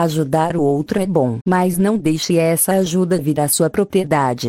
Ajudar o outro é bom, mas não deixe essa ajuda vir à sua propriedade.